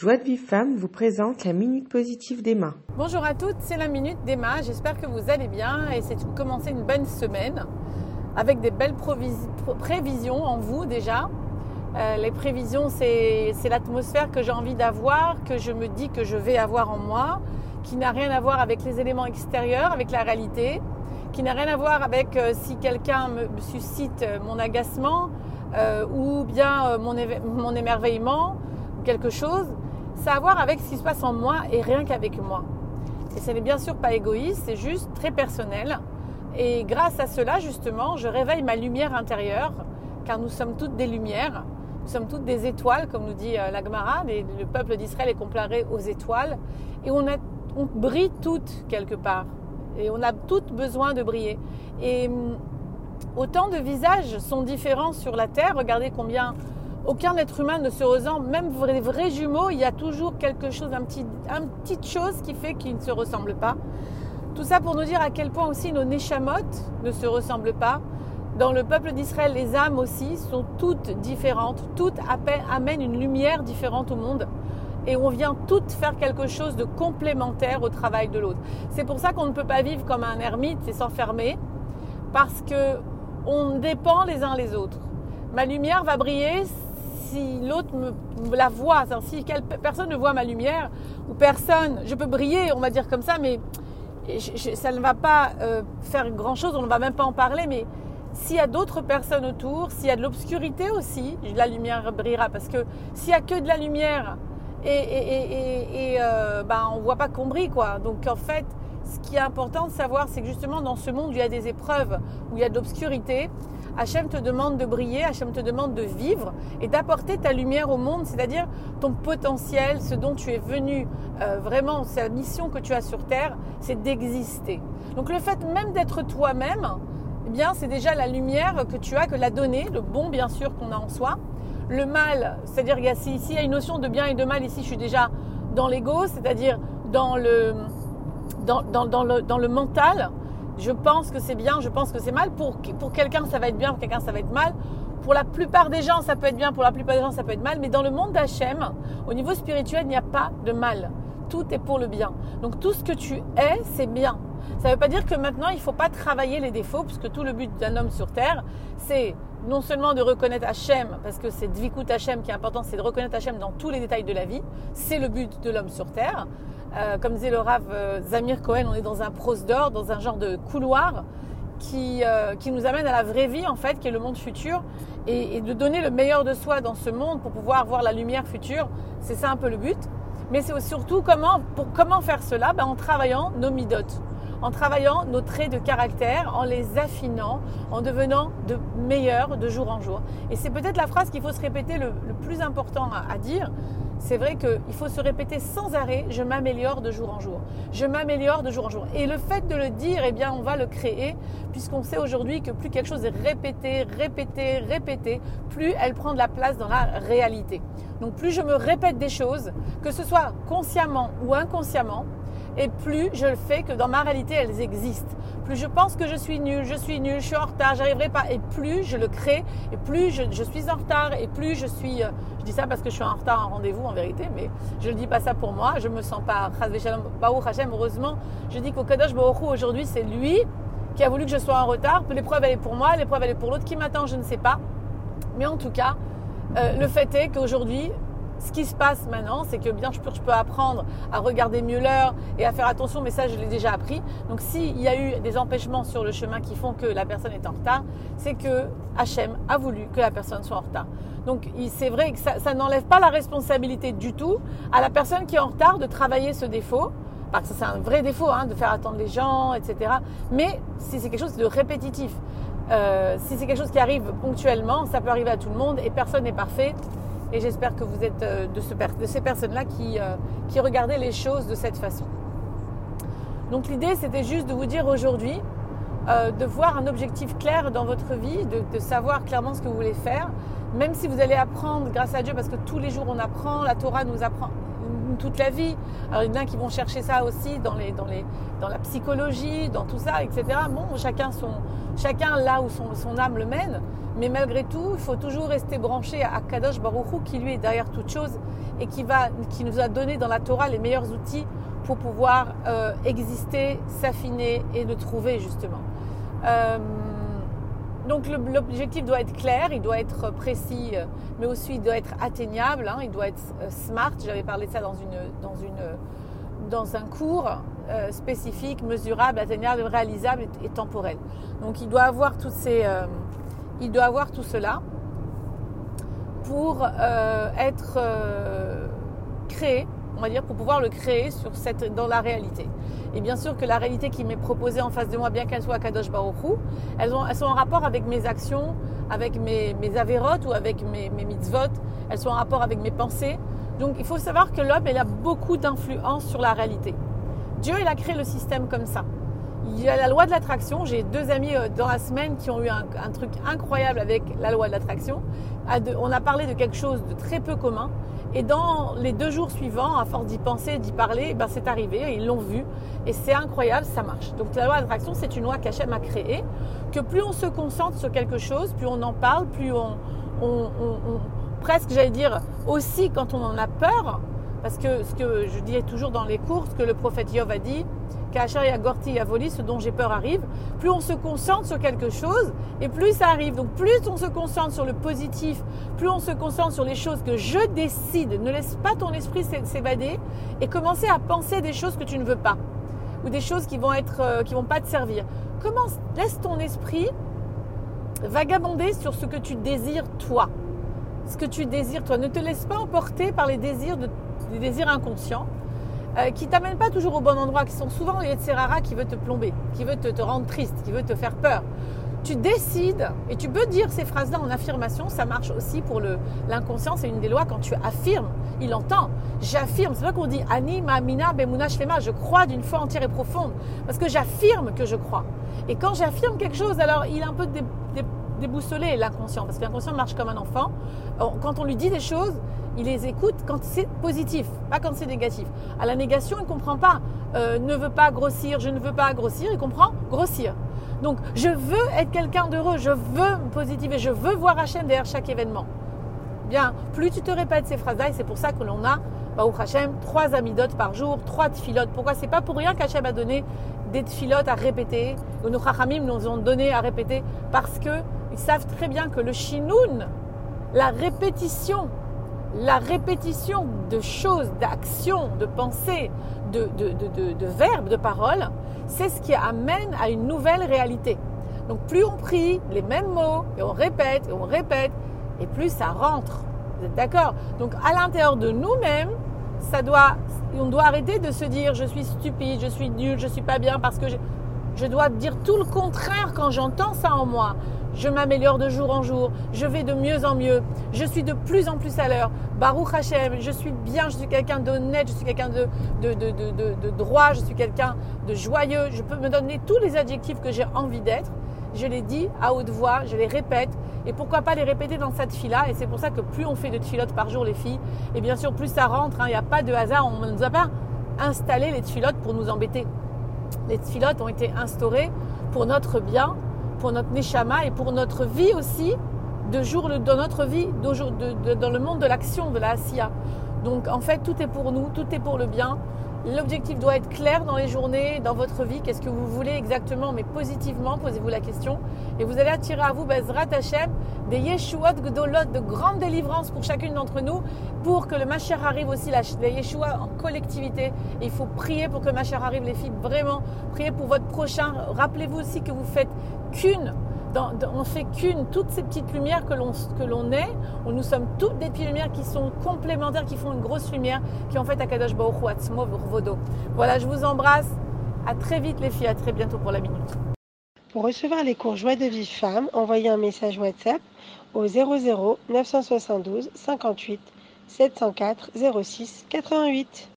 Joie de Vive Femme vous présente la Minute Positive d'Emma. Bonjour à toutes, c'est la Minute d'Emma. J'espère que vous allez bien et c'est de commencer une bonne semaine avec des belles prévisions en vous déjà. Euh, les prévisions, c'est l'atmosphère que j'ai envie d'avoir, que je me dis que je vais avoir en moi, qui n'a rien à voir avec les éléments extérieurs, avec la réalité, qui n'a rien à voir avec euh, si quelqu'un me suscite euh, mon agacement ou bien mon, mon émerveillement ou quelque chose ça a à voir avec ce qui se passe en moi et rien qu'avec moi. Et ce n'est bien sûr pas égoïste, c'est juste très personnel. Et grâce à cela, justement, je réveille ma lumière intérieure, car nous sommes toutes des lumières, nous sommes toutes des étoiles, comme nous dit euh, l'Agmara, le peuple d'Israël est comparé aux étoiles, et on, on brille toutes quelque part, et on a toutes besoin de briller. Et hum, autant de visages sont différents sur la Terre, regardez combien aucun être humain ne se ressemble, même les vrais jumeaux, il y a toujours quelque chose, un petit, une petite chose qui fait qu'ils ne se ressemblent pas. Tout ça pour nous dire à quel point aussi nos neshamotes ne se ressemblent pas. Dans le peuple d'Israël, les âmes aussi sont toutes différentes, toutes amènent une lumière différente au monde et on vient toutes faire quelque chose de complémentaire au travail de l'autre. C'est pour ça qu'on ne peut pas vivre comme un ermite et s'enfermer parce que on dépend les uns les autres. Ma lumière va briller si l'autre me, la voit, si personne ne voit ma lumière, ou personne, je peux briller, on va dire comme ça, mais ça ne va pas euh, faire grand-chose, on ne va même pas en parler, mais s'il y a d'autres personnes autour, s'il y a de l'obscurité aussi, la lumière brillera, parce que s'il y a que de la lumière et, euh, ben, on voit pas qu'on brille, quoi. Donc en fait, ce qui est important de savoir, c'est que justement dans ce monde il y a des épreuves, où il y a de l'obscurité, Hachem te demande de briller, Hachem te demande de vivre et d'apporter ta lumière au monde, c'est-à-dire ton potentiel, ce dont tu es venu euh, vraiment, c'est la mission que tu as sur Terre, c'est d'exister. Donc le fait même d'être toi-même, eh bien c'est déjà la lumière que tu as, que l'a donnée, le bon bien sûr qu'on a en soi. Le mal, c'est-à-dire s'il y a une notion de bien et de mal, ici je suis déjà dans l'ego, c'est-à-dire dans le, dans, dans, le, dans le mental, je pense que c'est bien, je pense que c'est mal. Pour, quelqu'un, ça va être bien, pour quelqu'un, ça va être mal. Pour la plupart des gens, ça peut être bien, pour la plupart des gens, ça peut être mal. Mais dans le monde d'Hachem, au niveau spirituel, il n'y a pas de mal. Tout est pour le bien. Donc tout ce que tu es, c'est bien. Ça ne veut pas dire que maintenant, il ne faut pas travailler les défauts, puisque tout le but d'un homme sur Terre, c'est non seulement de reconnaître Hachem, parce que c'est Dvikut Hachem qui est important, c'est de reconnaître Hachem dans tous les détails de la vie. C'est le but de l'homme sur Terre. Euh, comme disait le Rav euh, Zamir Cohen, on est dans un prose d'or, dans un genre de couloir qui, euh, qui, nous amène à la vraie vie, en fait, qui est le monde futur. Et, de donner le meilleur de soi dans ce monde pour pouvoir voir la lumière future, c'est ça un peu le but. Mais c'est surtout comment, pour comment faire cela? Ben, En travaillant nos midotes en travaillant nos traits de caractère, en les affinant, en devenant de meilleurs de jour en jour. Et c'est peut-être la phrase qu'il faut se répéter le, plus important à dire, c'est vrai qu'il faut se répéter sans arrêt, je m'améliore de jour en jour. Je m'améliore de jour en jour. Et le fait de le dire, eh bien, on va le créer, puisqu'on sait aujourd'hui que plus quelque chose est répété, répété, répété, plus elle prend de la place dans la réalité. Donc plus je me répète des choses, que ce soit consciemment ou inconsciemment, et plus je le fais que dans ma réalité, elles existent. Plus je pense que je suis nul, je suis nul, je suis en retard, j'arriverai pas. Et plus je le crée, et plus je, suis en retard, et plus je suis. Euh, je dis ça parce que je suis en retard à un rendez-vous en vérité, mais je ne dis pas ça pour moi. Je me sens pas. Heureusement, je dis qu'au Kadosh Baruch aujourd'hui, c'est lui qui a voulu que je sois en retard. L'épreuve, elle est pour moi, l'épreuve, elle est pour l'autre. Qui m'attend, je ne sais pas. Mais en tout cas, euh, le fait est qu'aujourd'hui, ce qui se passe maintenant, c'est que bien sûr, je peux apprendre à regarder mieux l'heure et à faire attention, mais ça, je l'ai déjà appris. Donc, s'il y a eu des empêchements sur le chemin qui font que la personne est en retard, c'est que Hachem a voulu que la personne soit en retard. Donc, c'est vrai que ça, n'enlève pas la responsabilité du tout à la personne qui est en retard de travailler ce défaut. Parce que c'est un vrai défaut hein, de faire attendre les gens, etc. Mais si c'est quelque chose de répétitif, euh, si c'est quelque chose qui arrive ponctuellement, ça peut arriver à tout le monde et personne n'est parfait. Et j'espère que vous êtes euh, de, ces personnes-là qui, euh, qui regardaient les choses de cette façon. Donc l'idée, c'était juste de vous dire aujourd'hui, euh, de voir un objectif clair dans votre vie, de, savoir clairement ce que vous voulez faire, même si vous allez apprendre grâce à Dieu, parce que tous les jours on apprend, la Torah nous apprend toute la vie. Alors il y en a qui vont chercher ça aussi dans, la psychologie, dans tout ça, etc. Bon, chacun, là où son âme le mène. Mais malgré tout, il faut toujours rester branché à Kadosh Baruchou qui lui est derrière toute chose et qui, va, qui nous a donné dans la Torah les meilleurs outils pour pouvoir euh, exister, s'affiner et le trouver justement. Euh, donc l'objectif doit être clair, il doit être précis, mais aussi il doit être atteignable, hein, il doit être euh, smart. J'avais parlé de ça dans, une, dans, une, dans un cours spécifique, mesurable, atteignable, réalisable et, temporel. Donc il doit avoir toutes ces, il doit avoir tout cela pour être créé on va dire, pour pouvoir le créer sur cette, dans la réalité. Et bien sûr que la réalité qui m'est proposée en face de moi, bien qu'elle soit à Kadosh Baruchou, elles, elles sont en rapport avec mes actions, avec mes, mes avérotes ou avec mes, mes mitzvot, elles sont en rapport avec mes pensées. Donc il faut savoir que l'homme, il a beaucoup d'influence sur la réalité. Dieu, il a créé le système comme ça. Il y a la loi de l'attraction. J'ai deux amis euh, dans la semaine qui ont eu un, truc incroyable avec la loi de l'attraction. On a parlé de quelque chose de très peu commun. Et dans les deux jours suivants, à force d'y penser, d'y parler, ben c'est arrivé, ils l'ont vu. Et c'est incroyable, ça marche. Donc la loi d'attraction, c'est une loi qu'Hachem a créée, que plus on se concentre sur quelque chose, plus on en parle, plus on, on, on presque, j'allais dire, aussi quand on en a peur, parce que ce que je disais toujours dans les cours, ce que le prophète Yov a dit, Kachar Gorti Yavoli, ce dont j'ai peur arrive, plus on se concentre sur quelque chose et plus ça arrive. Donc plus on se concentre sur le positif, plus on se concentre sur les choses que je décide, ne laisse pas ton esprit s'évader et commencer à penser des choses que tu ne veux pas ou des choses qui vont être euh, qui vont pas te servir. Commence, laisse ton esprit vagabonder sur ce que tu désires toi. Ce que tu désires toi, ne te laisse pas emporter par les désirs de des désirs inconscients, euh, qui t'amènent pas toujours au bon endroit, qui sont souvent les Yetzerara qui veut te plomber, qui veut te, rendre triste, qui veut te faire peur. Tu décides, et tu peux dire ces phrases-là en affirmation, ça marche aussi pour l'inconscient, c'est une des lois, quand tu affirmes, il entend. J'affirme, c'est pas qu'on dit Anima, Mina, Bemuna, Shlema, je crois d'une foi entière et profonde, parce que j'affirme que je crois. Et quand j'affirme quelque chose, alors il est un peu déboussolé, l'inconscient, parce que l'inconscient marche comme un enfant. Quand on lui dit des choses, il les écoute quand c'est positif, pas quand c'est négatif. À la négation, il ne comprend pas. Euh, ne veut pas grossir, je ne veux pas grossir, il comprend grossir. Donc, je veux être quelqu'un d'heureux, je veux me positiver, je veux voir Hachem derrière chaque événement. Bien, plus tu te répètes ces phrases-là, et c'est pour ça que l'on a, Baruch Hachem, trois amidotes par jour, trois tfilotes. Pourquoi? C'est pas pour rien qu'Hachem a donné des tfilotes à répéter, ou nos chachamim nous ont donné à répéter, parce qu'ils savent très bien que le chinoun, la répétition, la répétition de choses, d'actions, de pensées, de, de, verbes, de paroles, c'est ce qui amène à une nouvelle réalité. Donc plus on prie les mêmes mots et on répète et on répète, et plus ça rentre. Vous êtes d'accord? Donc à l'intérieur de nous-mêmes, ça doit, on doit arrêter de se dire je suis stupide, je suis nul, je suis pas bien parce que je, je dois dire tout le contraire quand j'entends ça en moi je m'améliore de jour en jour, je vais de mieux en mieux, je suis de plus en plus à l'heure. Baruch Hashem, je suis bien, je suis quelqu'un d'honnête, je suis quelqu'un de, de, de, droit, je suis quelqu'un de joyeux. Je peux me donner tous les adjectifs que j'ai envie d'être. Je les dis à haute voix, je les répète. Et pourquoi pas les répéter dans cette fille-là Et c'est pour ça que plus on fait de filotes par jour, les filles, et bien sûr, plus ça rentre. Hein. Il n'y a pas de hasard. On ne nous a pas installé les filotes pour nous embêter. Les filotes ont été instaurées pour notre bien, pour notre neshama et pour notre vie aussi, de jour dans notre vie, dans le monde de l'action, de la asiya. Donc en fait, tout est pour nous, tout est pour le bien. L'objectif doit être clair dans les journées, dans votre vie. Qu'est-ce que vous voulez exactement, mais positivement, posez-vous la question. Et vous allez attirer à vous, Bezrat Hashem, des Yeshuot Gdolot, de grandes délivrances pour chacune d'entre nous, pour que le Mashiach arrive aussi, la, les Yeshua en collectivité. il faut prier pour que le Mashiach arrive, les filles, vraiment. Priez pour votre prochain. Rappelez-vous aussi que vous faites qu'une on fait qu'une, toutes ces petites lumières que l'on, que l'on est, où nous sommes toutes des petites lumières qui sont complémentaires, qui font une grosse lumière, qui en fait Akadosh Baruch Vodo. Voilà, je vous embrasse. À très vite les filles, à très bientôt pour la minute. Pour recevoir les cours Joie de vie femme, envoyez un message WhatsApp au 00 972 58 704 06 88.